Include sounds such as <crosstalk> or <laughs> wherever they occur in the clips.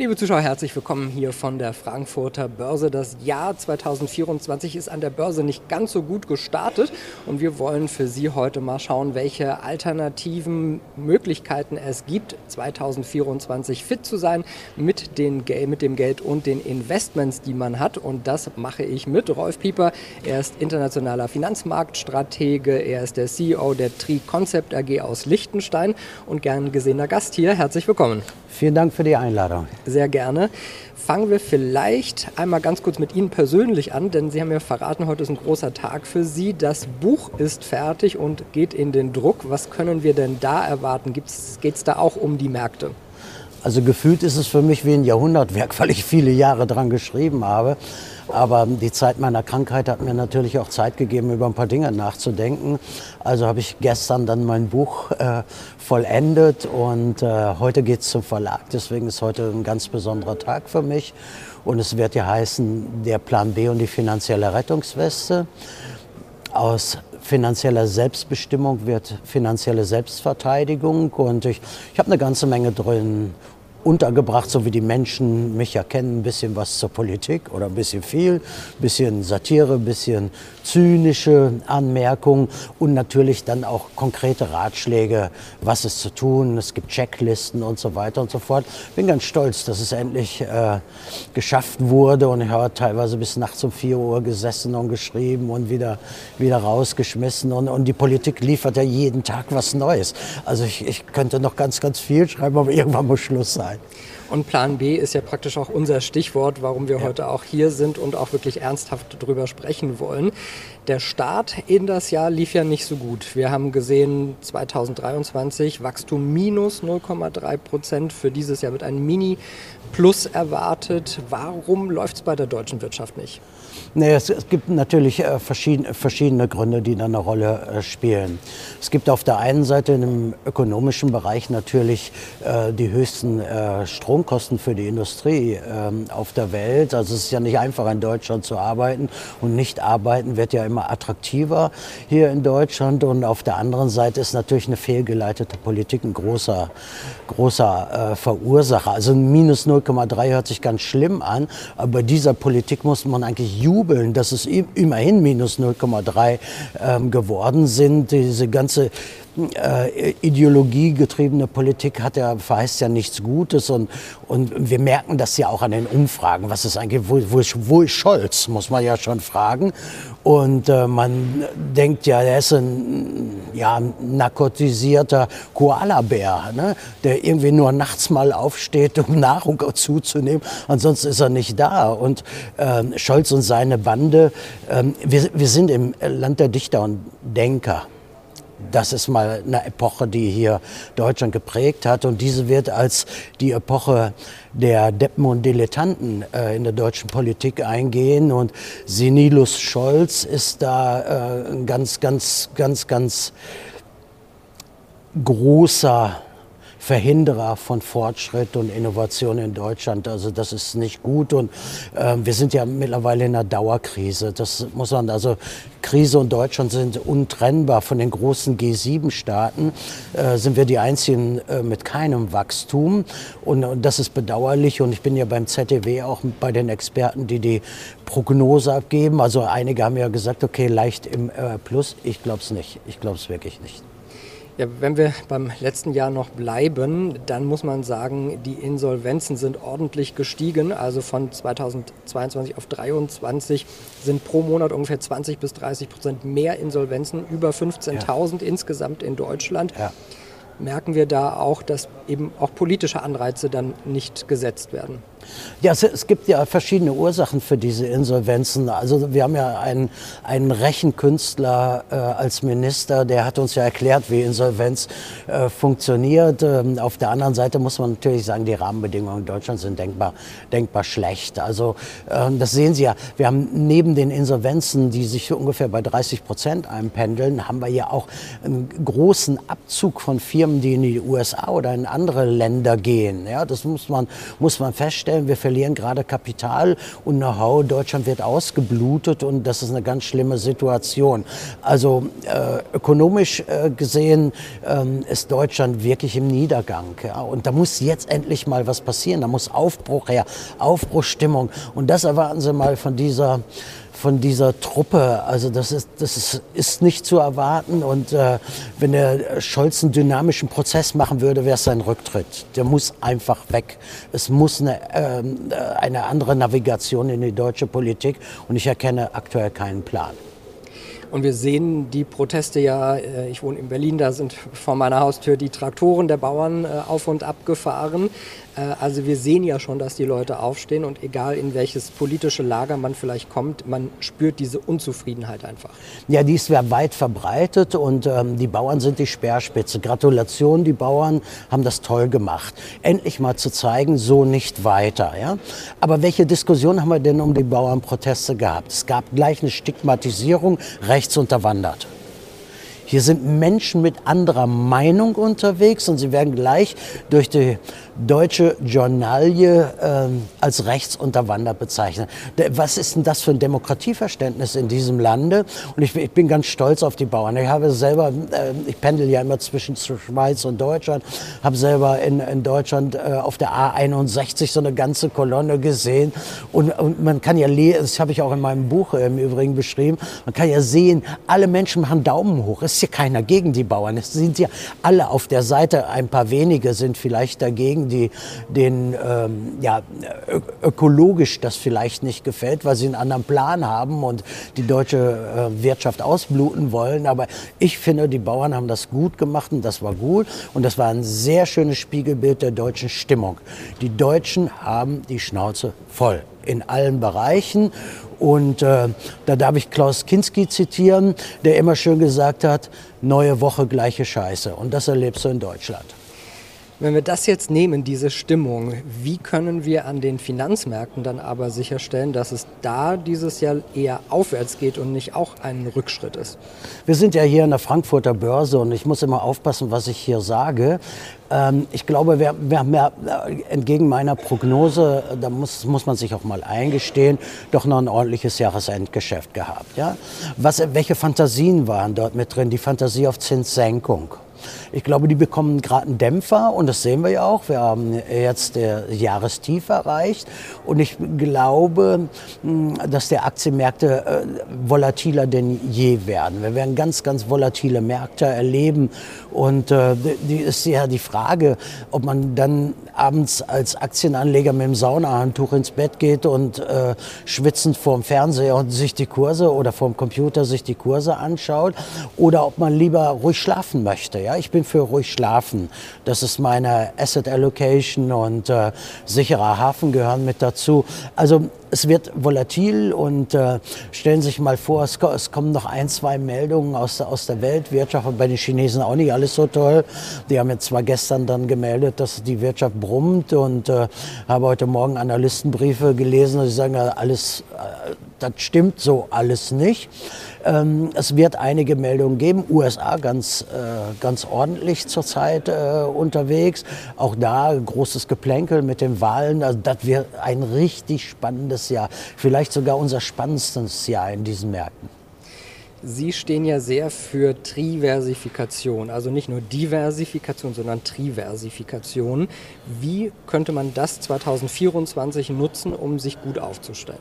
Liebe Zuschauer, herzlich willkommen hier von der Frankfurter Börse. Das Jahr 2024 ist an der Börse nicht ganz so gut gestartet und wir wollen für Sie heute mal schauen, welche alternativen Möglichkeiten es gibt, 2024 fit zu sein mit, den, mit dem Geld und den Investments, die man hat. Und das mache ich mit Rolf Pieper. Er ist internationaler Finanzmarktstratege, er ist der CEO der Tri Concept AG aus Liechtenstein und gern gesehener Gast hier. Herzlich willkommen. Vielen Dank für die Einladung. Sehr gerne. Fangen wir vielleicht einmal ganz kurz mit Ihnen persönlich an, denn Sie haben mir verraten, heute ist ein großer Tag für Sie. Das Buch ist fertig und geht in den Druck. Was können wir denn da erwarten? Geht es da auch um die Märkte? Also gefühlt ist es für mich wie ein Jahrhundertwerk, <laughs> weil ich viele Jahre dran geschrieben habe. Aber die Zeit meiner Krankheit hat mir natürlich auch Zeit gegeben, über ein paar Dinge nachzudenken. Also habe ich gestern dann mein Buch äh, vollendet und äh, heute geht es zum Verlag. Deswegen ist heute ein ganz besonderer Tag für mich. Und es wird ja heißen, der Plan B und die finanzielle Rettungsweste. Aus finanzieller Selbstbestimmung wird finanzielle Selbstverteidigung. Und ich, ich habe eine ganze Menge drin untergebracht, so wie die Menschen mich ja kennen, ein bisschen was zur Politik oder ein bisschen viel, ein bisschen Satire, ein bisschen zynische Anmerkungen und natürlich dann auch konkrete Ratschläge, was ist zu tun. Es gibt Checklisten und so weiter und so fort. Bin ganz stolz, dass es endlich äh, geschafft wurde und ich habe teilweise bis nachts um 4 Uhr gesessen und geschrieben und wieder, wieder rausgeschmissen und, und die Politik liefert ja jeden Tag was Neues. Also ich, ich könnte noch ganz, ganz viel schreiben, aber irgendwann muss Schluss sein sein. Und Plan B ist ja praktisch auch unser Stichwort, warum wir ja. heute auch hier sind und auch wirklich ernsthaft darüber sprechen wollen. Der Start in das Jahr lief ja nicht so gut. Wir haben gesehen, 2023 Wachstum minus 0,3 Prozent. Für dieses Jahr wird ein Mini-Plus erwartet. Warum läuft es bei der deutschen Wirtschaft nicht? Nee, es, es gibt natürlich äh, verschiedene, verschiedene Gründe, die da eine Rolle äh, spielen. Es gibt auf der einen Seite im ökonomischen Bereich natürlich äh, die höchsten äh, Stromkosten für die Industrie ähm, auf der Welt. Also es ist ja nicht einfach in Deutschland zu arbeiten und nicht arbeiten wird ja immer attraktiver hier in Deutschland. Und auf der anderen Seite ist natürlich eine fehlgeleitete Politik ein großer, großer äh, Verursacher. Also minus 0,3 hört sich ganz schlimm an, aber bei dieser Politik muss man eigentlich jubeln jubeln, dass es immerhin minus 0,3 ähm, geworden sind. Diese ganze äh, ideologiegetriebene Politik hat ja, verheißt ja nichts Gutes und, und wir merken das ja auch an den Umfragen. Was ist eigentlich, wo, wo, wo ist Scholz, muss man ja schon fragen. Und äh, man denkt ja, er ist ein ja, narkotisierter Koalabär, ne? der irgendwie nur nachts mal aufsteht, um <laughs> Nahrung zuzunehmen. Ansonsten ist er nicht da. Und äh, Scholz und seine Bande, äh, wir, wir sind im Land der Dichter und Denker. Das ist mal eine Epoche, die hier Deutschland geprägt hat. Und diese wird als die Epoche der Deppen und Dilettanten äh, in der deutschen Politik eingehen. Und Senilus Scholz ist da äh, ein ganz, ganz, ganz, ganz großer Verhinderer von Fortschritt und Innovation in Deutschland. Also das ist nicht gut und äh, wir sind ja mittlerweile in einer Dauerkrise. Das muss man also Krise und Deutschland sind untrennbar von den großen G7-Staaten. Äh, sind wir die einzigen äh, mit keinem Wachstum und, und das ist bedauerlich. Und ich bin ja beim ZDW auch bei den Experten, die die Prognose abgeben. Also einige haben ja gesagt, okay, leicht im äh, Plus. Ich glaube es nicht. Ich glaube es wirklich nicht. Ja, wenn wir beim letzten Jahr noch bleiben, dann muss man sagen, die Insolvenzen sind ordentlich gestiegen. Also von 2022 auf 2023 sind pro Monat ungefähr 20 bis 30 Prozent mehr Insolvenzen, über 15.000 ja. insgesamt in Deutschland. Ja. Merken wir da auch, dass eben auch politische Anreize dann nicht gesetzt werden? Ja, es, es, gibt ja verschiedene Ursachen für diese Insolvenzen. Also wir haben ja einen, einen Rechenkünstler äh, als Minister, der hat uns ja erklärt, wie Insolvenz äh, funktioniert. Ähm, auf der anderen Seite muss man natürlich sagen, die Rahmenbedingungen in Deutschland sind denkbar, denkbar schlecht. Also äh, das sehen Sie ja. Wir haben neben den Insolvenzen, die sich ungefähr bei 30 Prozent einpendeln, haben wir ja auch einen großen Abzug von Firmen, die in die USA oder in andere Länder gehen. Ja, das muss man, muss man feststellen, wir verlieren gerade Kapital und Know-how. Deutschland wird ausgeblutet und das ist eine ganz schlimme Situation. Also äh, ökonomisch äh, gesehen ähm, ist Deutschland wirklich im Niedergang. Ja? Und da muss jetzt endlich mal was passieren. Da muss Aufbruch her, Aufbruchstimmung. Und das erwarten Sie mal von dieser von dieser Truppe. Also das ist, das ist, nicht zu erwarten. Und äh, wenn der Scholz einen dynamischen Prozess machen würde, wäre es sein Rücktritt. Der muss einfach weg. Es muss eine, äh, eine andere Navigation in die deutsche Politik. Und ich erkenne aktuell keinen Plan. Und wir sehen die Proteste ja, äh, ich wohne in Berlin, da sind vor meiner Haustür die Traktoren der Bauern äh, auf und ab gefahren. Äh, also wir sehen ja schon, dass die Leute aufstehen und egal in welches politische Lager man vielleicht kommt, man spürt diese Unzufriedenheit einfach. Ja, die ist weit verbreitet und ähm, die Bauern sind die Speerspitze. Gratulation, die Bauern haben das toll gemacht. Endlich mal zu zeigen, so nicht weiter. Ja? Aber welche Diskussion haben wir denn um die Bauernproteste gehabt? Es gab gleich eine Stigmatisierung, rechts unterwandert. Hier sind Menschen mit anderer Meinung unterwegs und sie werden gleich durch die deutsche Journalie ähm, als rechtsunterwandert bezeichnet. Was ist denn das für ein Demokratieverständnis in diesem Lande? Und ich, ich bin ganz stolz auf die Bauern. Ich habe selber, äh, ich pendel ja immer zwischen Schweiz und Deutschland, habe selber in, in Deutschland äh, auf der A61 so eine ganze Kolonne gesehen. Und, und man kann ja lesen, das habe ich auch in meinem Buch im Übrigen beschrieben, man kann ja sehen, alle Menschen machen Daumen hoch. Es ist hier keiner gegen die Bauern. Es sind ja alle auf der Seite, ein paar wenige sind vielleicht dagegen die den ähm, ja, ökologisch das vielleicht nicht gefällt, weil sie einen anderen Plan haben und die deutsche äh, Wirtschaft ausbluten wollen. Aber ich finde, die Bauern haben das gut gemacht und das war gut und das war ein sehr schönes Spiegelbild der deutschen Stimmung. Die Deutschen haben die Schnauze voll in allen Bereichen. Und äh, da darf ich Klaus Kinski zitieren, der immer schön gesagt hat, neue Woche, gleiche Scheiße. Und das erlebst du in Deutschland. Wenn wir das jetzt nehmen, diese Stimmung, wie können wir an den Finanzmärkten dann aber sicherstellen, dass es da dieses Jahr eher aufwärts geht und nicht auch ein Rückschritt ist? Wir sind ja hier in der Frankfurter Börse und ich muss immer aufpassen, was ich hier sage. Ähm, ich glaube, wir, wir haben ja äh, entgegen meiner Prognose, da muss, muss man sich auch mal eingestehen, doch noch ein ordentliches Jahresendgeschäft gehabt. Ja? Was, welche Fantasien waren dort mit drin? Die Fantasie auf Zinssenkung. Ich glaube, die bekommen gerade einen Dämpfer und das sehen wir ja auch. Wir haben jetzt der Jahrestief erreicht und ich glaube, hm, dass die Aktienmärkte äh, volatiler denn je werden. Wir werden ganz, ganz volatile Märkte erleben und äh, die ist ja die Frage, ob man dann abends als Aktienanleger mit dem Saunahandtuch ins Bett geht und äh, schwitzend vorm Fernseher und sich die Kurse oder vorm Computer sich die Kurse anschaut oder ob man lieber ruhig schlafen möchte. Ja, ich bin für ruhig schlafen. Das ist meine Asset Allocation und äh, sicherer Hafen gehören mit dazu. Also es wird volatil und äh, stellen Sie sich mal vor, es, es, kommen noch ein, zwei Meldungen aus, aus der Weltwirtschaft und bei den Chinesen auch nicht alles so toll. Die haben jetzt zwar gestern dann gemeldet, dass die Wirtschaft brummt und äh, habe heute Morgen Analystenbriefe gelesen, die sagen, alles, äh, das stimmt so alles nicht. Ähm, es wird einige Meldungen geben. USA ganz, äh, ganz ordentlich zurzeit äh, unterwegs. Auch da großes Geplänkel mit den Wahlen. Also das wird ein richtig spannendes Jahr. Vielleicht sogar unser spannendstes Jahr in diesen Märkten. Sie stehen ja sehr für Triversifikation, also nicht nur Diversifikation, sondern Triversifikation. Wie könnte man das 2024 nutzen, um sich gut aufzustellen?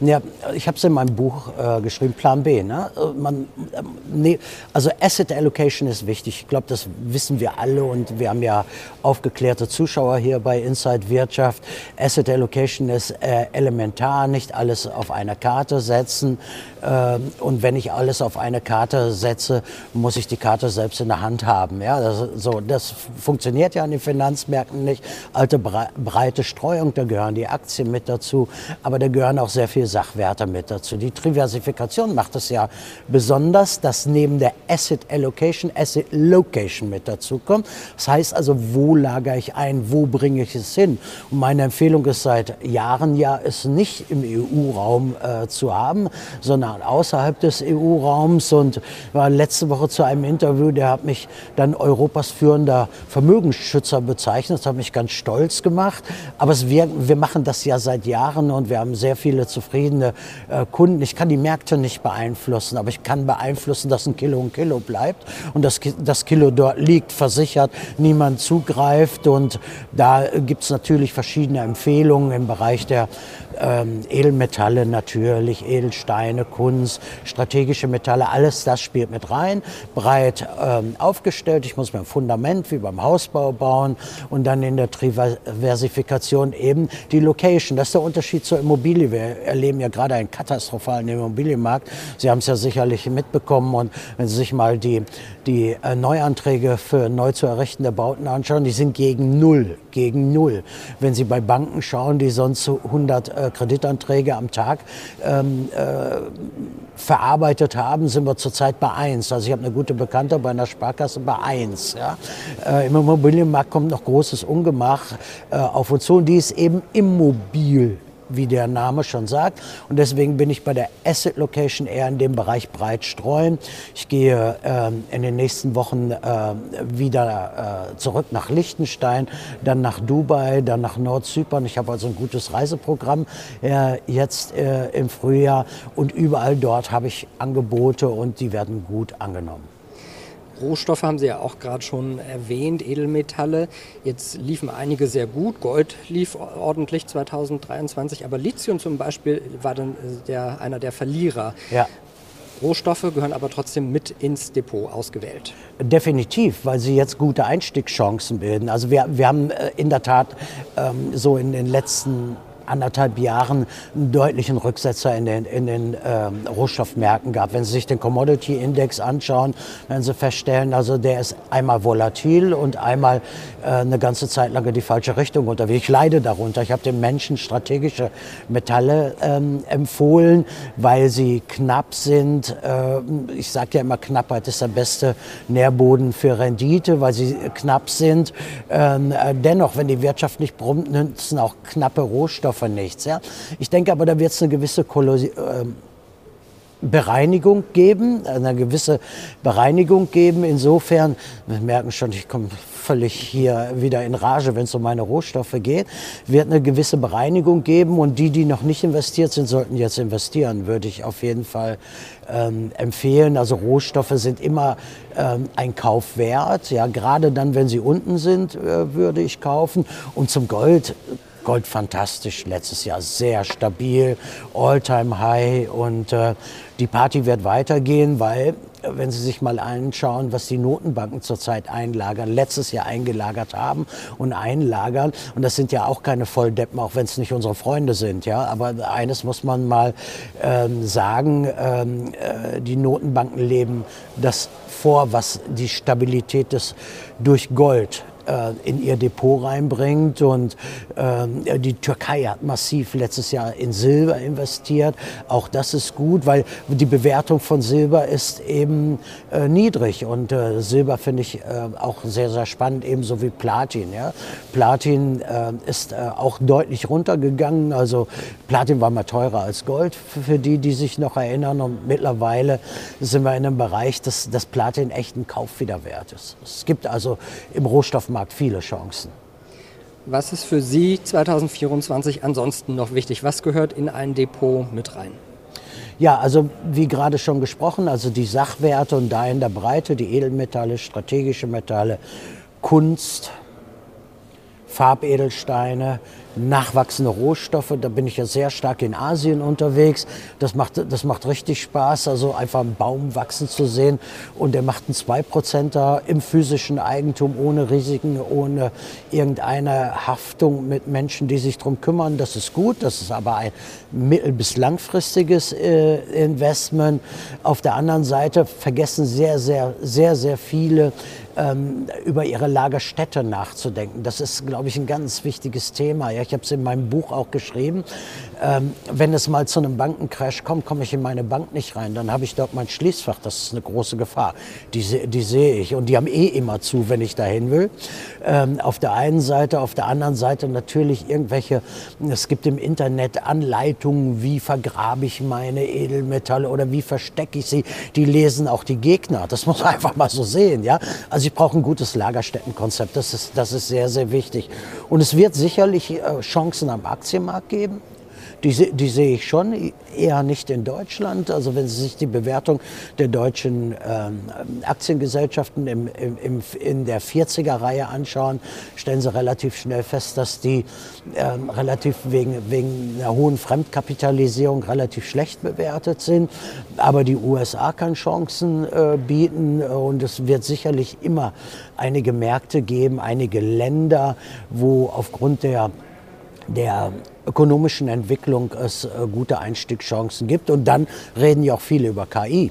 Ja, ich habe es in meinem Buch äh, geschrieben, Plan B. Ne? Man, äh, nee, also Asset Allocation ist wichtig. Ich glaube, das wissen wir alle und wir haben ja aufgeklärte Zuschauer hier bei Inside Wirtschaft. Asset Allocation ist äh, elementar, nicht alles auf eine Karte setzen. Ähm, und wenn ich alles auf eine Karte setze, muss ich die Karte selbst in der Hand haben. Ja, das, so, das funktioniert ja an den Finanzmärkten nicht. Alte breite Streuung, da gehören die Aktien mit dazu, aber da gehören auch sehr viele Sachwerte mit dazu. Die Diversifikation macht es ja besonders, dass neben der Asset Allocation Asset Location mit dazu kommt. Das heißt also, wo lagere ich ein, wo bringe ich es hin? Und meine Empfehlung ist seit Jahren ja, es nicht im EU-Raum äh, zu haben, sondern außerhalb des EU-Raums Depot-Raums und war letzte Woche zu einem Interview, der hat mich dann Europas führender Vermögensschützer bezeichnet. Das hat mich ganz stolz gemacht. Aber es, wir, wir machen das ja seit Jahren und wir haben sehr viele zufriedene äh, Kunden. Ich kann die Märkte nicht beeinflussen, aber ich kann beeinflussen, dass ein Kilo ein Kilo bleibt und das, das Kilo dort liegt versichert, niemand zugreift und da gibt es natürlich verschiedene Empfehlungen im Bereich der ähm, Edelmetalle natürlich, Edelsteine, Kunst, strategische Metalle, alles das spielt mit rein. Breit ähm, aufgestellt. Ich muss mir ein Fundament wie beim Hausbau bauen und dann in der Diversifikation eben die Location. Das ist der Unterschied zur Immobilie. Wir erleben ja gerade einen katastrophalen Immobilienmarkt. Sie haben es ja sicherlich mitbekommen und wenn Sie sich mal die, die äh, Neuanträge für neu zu errichtende Bauten anschauen, die sind gegen Null, gegen Null. Wenn Sie bei Banken schauen, die sonst 100 äh, Kreditanträge am Tag ähm, äh, verarbeitet haben, sind wir zurzeit bei 1. Also ich habe eine gute Bekannte bei einer Sparkasse bei 1. Ja. Äh, Im Immobilienmarkt kommt noch großes Ungemach äh, auf uns zu und die ist eben immobil wie der Name schon sagt. Und deswegen bin ich bei der Asset Location eher in dem Bereich breit streuen. Ich gehe ähm, in den nächsten Wochen äh, wieder äh, zurück nach Liechtenstein, dann nach Dubai, dann nach Nordzypern. Ich habe also ein gutes Reiseprogramm äh, jetzt äh, im Frühjahr und überall dort habe ich Angebote und die werden gut angenommen. Rohstoffe haben Sie ja auch gerade schon erwähnt, Edelmetalle. Jetzt liefen einige sehr gut. Gold lief ordentlich 2023, aber Lithium zum Beispiel war dann äh, der, einer der Verlierer. Ja. Rohstoffe gehören aber trotzdem mit ins Depot ausgewählt. Definitiv, weil sie jetzt gute Einstiegschancen bilden. Also wir, wir haben äh, in der Tat ähm, so in den letzten anderthalb Jahren einen deutlichen Rücksetzer in den, in den ähm, Rohstoffmärkten gab. Wenn Sie sich den Commodity Index anschauen, werden Sie feststellen, also der ist einmal volatil und einmal äh, eine ganze Zeit lang in die falsche Richtung unterwegs. Ich leide darunter. Ich habe den Menschen strategische Metalle ähm, empfohlen, weil sie knapp sind. Äh, ich sage ja immer, Knappheit ist der beste Nährboden für Rendite, weil sie knapp sind. Ähm, äh, dennoch, wenn die Wirtschaft nicht brummt, nützen auch knappe Rohstoffe Rohstoffe nichts. Ja? Ich denke aber, da wird es eine gewisse Kolosi äh, Bereinigung geben, eine gewisse Bereinigung geben. Insofern, wir merken schon, ich komme völlig hier wieder in Rage, wenn es um meine Rohstoffe geht, wird eine gewisse Bereinigung geben und die, die noch nicht investiert sind, sollten jetzt investieren, würde ich auf jeden Fall ähm, empfehlen. Also Rohstoffe sind immer ähm, ein Kauf wert, ja, gerade dann, wenn sie unten sind, äh, würde ich kaufen. Und zum Gold Gold fantastisch, letztes Jahr sehr stabil, All-Time High und äh, die Party wird weitergehen, weil wenn Sie sich mal anschauen, was die Notenbanken zurzeit einlagern, letztes Jahr eingelagert haben und einlagern. Und das sind ja auch keine Volldeppen, auch wenn es nicht unsere Freunde sind. Ja? Aber eines muss man mal ähm, sagen, ähm, äh, die Notenbanken leben das vor, was die Stabilität des durch Gold in ihr Depot reinbringt. Und äh, die Türkei hat massiv letztes Jahr in Silber investiert. Auch das ist gut, weil die Bewertung von Silber ist eben äh, niedrig. Und äh, Silber finde ich äh, auch sehr, sehr spannend, ebenso wie Platin. Ja? Platin äh, ist auch deutlich runtergegangen. Also Platin war mal teurer als Gold, für die, die sich noch erinnern. Und mittlerweile sind wir in einem Bereich, dass das Platin echt ein Kauf wieder wert ist. Es gibt also im Rohstoffmarkt Arbeitsmarkt viele Chancen. Was ist für Sie 2024 ansonsten noch wichtig? Was gehört in ein Depot mit rein? Ja, also wie gerade schon gesprochen, also die Sachwerte und da in der Breite, die Edelmetalle, strategische Metalle, Kunst, Farbedelsteine, nachwachsende Rohstoffe. Da bin ich ja sehr stark in Asien unterwegs. Das macht, das macht richtig Spaß, also einfach einen Baum wachsen zu sehen. Und der macht einen 2%er im physischen Eigentum, ohne Risiken, ohne irgendeine Haftung mit Menschen, die sich darum kümmern. Das ist gut. Das ist aber ein mittel- bis langfristiges äh, Investment. Auf der anderen Seite vergessen sehr, sehr, sehr, sehr viele, ähm, über ihre Lagerstätte nachzudenken. Das ist, glaube ich, ein ganz wichtiges Thema. Ja, ich habe es in meinem Buch auch geschrieben. Ähm, wenn es mal zu einem Bankencrash kommt, komme ich in meine Bank nicht rein. Dann habe ich dort mein Schließfach. Das ist eine große Gefahr. Die, die sehe ich. Und die haben eh immer zu, wenn ich dahin will. Ähm, auf der einen Seite, auf der anderen Seite natürlich irgendwelche, es gibt im Internet Anleitungen, wie vergrabe ich meine Edelmetalle oder wie verstecke ich sie. Die lesen auch die Gegner. Das muss man <laughs> einfach mal so sehen. Ja? Also ich brauche ein gutes Lagerstättenkonzept. Das ist, das ist sehr, sehr wichtig. Und es wird sicherlich äh, Chancen am Aktienmarkt geben. Die, die sehe ich schon, eher nicht in Deutschland. Also wenn Sie sich die Bewertung der deutschen ähm, Aktiengesellschaften im, im, in der 40er-Reihe anschauen, stellen Sie relativ schnell fest, dass die ähm, relativ wegen, wegen einer hohen Fremdkapitalisierung relativ schlecht bewertet sind. Aber die USA kann Chancen äh, bieten und es wird sicherlich immer einige Märkte geben, einige Länder, wo aufgrund der der ökonomischen Entwicklung es äh, gute Einstiegschancen gibt. Und dann reden ja auch viele über KI.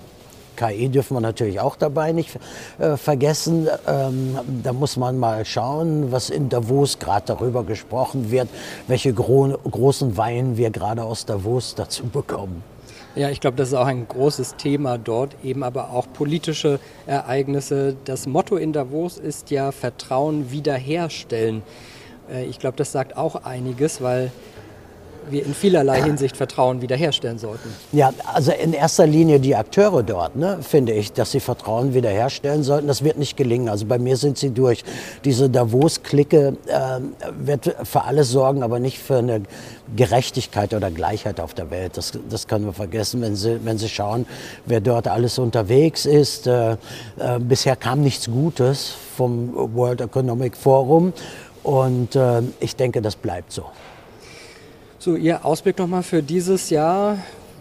KI dürfen wir natürlich auch dabei nicht äh, vergessen. Ähm, da muss man mal schauen, was in Davos gerade darüber gesprochen wird, welche gro großen Weinen wir gerade aus Davos dazu bekommen. Ja, ich glaube, das ist auch ein großes Thema dort, eben aber auch politische Ereignisse. Das Motto in Davos ist ja Vertrauen wiederherstellen. Äh, ich glaube, das sagt auch einiges, weil wir in vielerlei Hinsicht Vertrauen wiederherstellen sollten. Ja, also in erster Linie die Akteure dort, ne, finde ich, dass sie Vertrauen wiederherstellen sollten. Das wird nicht gelingen. Also bei mir sind sie durch. Diese Davos-Clique äh, wird für alles sorgen, aber nicht für eine Gerechtigkeit oder Gleichheit auf der Welt. Das, das können wir vergessen, wenn Sie, wenn sie schauen, wer dort alles unterwegs ist. Äh, äh, bisher kam nichts Gutes vom World Economic Forum. Und äh, ich denke, das bleibt so. So, Ihr Ausblick nochmal für dieses Jahr.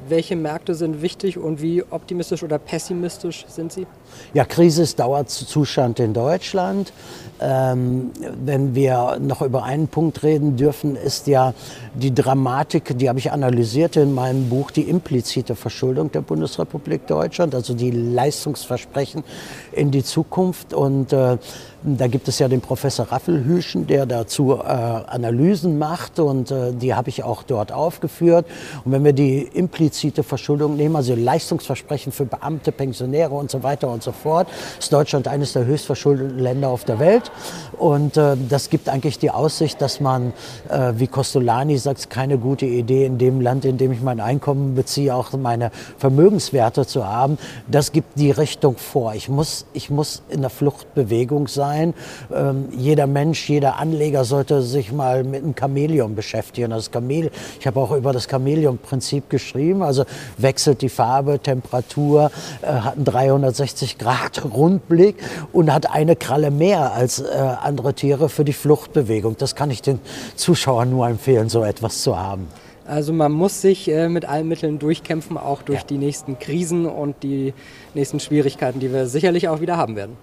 Welche Märkte sind wichtig und wie optimistisch oder pessimistisch sind Sie? Ja, Krise ist Dauerzustand in Deutschland. Ähm, wenn wir noch über einen Punkt reden dürfen, ist ja die Dramatik, die habe ich analysiert in meinem Buch, die implizite Verschuldung der Bundesrepublik Deutschland, also die Leistungsversprechen in die Zukunft. Und äh, da gibt es ja den Professor Raffelhüschen, der dazu äh, Analysen macht und äh, die habe ich auch dort aufgeführt. Und wenn wir die implizite Verschuldung nehmen, also Leistungsversprechen für Beamte, Pensionäre und so weiter und so fort, ist Deutschland eines der höchst verschuldeten Länder auf der Welt. Und äh, das gibt eigentlich die Aussicht, dass man, äh, wie Costolani sagt, keine gute Idee in dem Land, in dem ich mein Einkommen beziehe, auch meine Vermögenswerte zu haben. Das gibt die Richtung vor. Ich muss, ich muss in der Fluchtbewegung sein. Ähm, jeder Mensch, jeder Anleger sollte sich mal mit einem Chamäleon beschäftigen. Das Chamele ich habe auch über das Chamäleon-Prinzip geschrieben. Also wechselt die Farbe, Temperatur, äh, hat einen 360 Grad Rundblick und hat eine Kralle mehr als äh, andere Tiere für die Fluchtbewegung. Das kann ich den Zuschauern nur empfehlen, so etwas zu haben. Also man muss sich äh, mit allen Mitteln durchkämpfen, auch durch ja. die nächsten Krisen und die nächsten Schwierigkeiten, die wir sicherlich auch wieder haben werden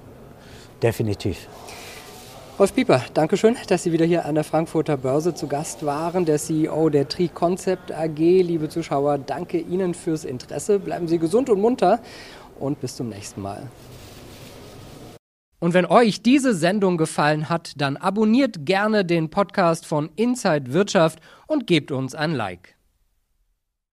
definitiv. Rolf Pieper, danke schön, dass Sie wieder hier an der Frankfurter Börse zu Gast waren, der CEO der Tri Concept AG. Liebe Zuschauer, danke Ihnen fürs Interesse. Bleiben Sie gesund und munter und bis zum nächsten Mal. Und wenn euch diese Sendung gefallen hat, dann abonniert gerne den Podcast von Inside Wirtschaft und gebt uns ein Like.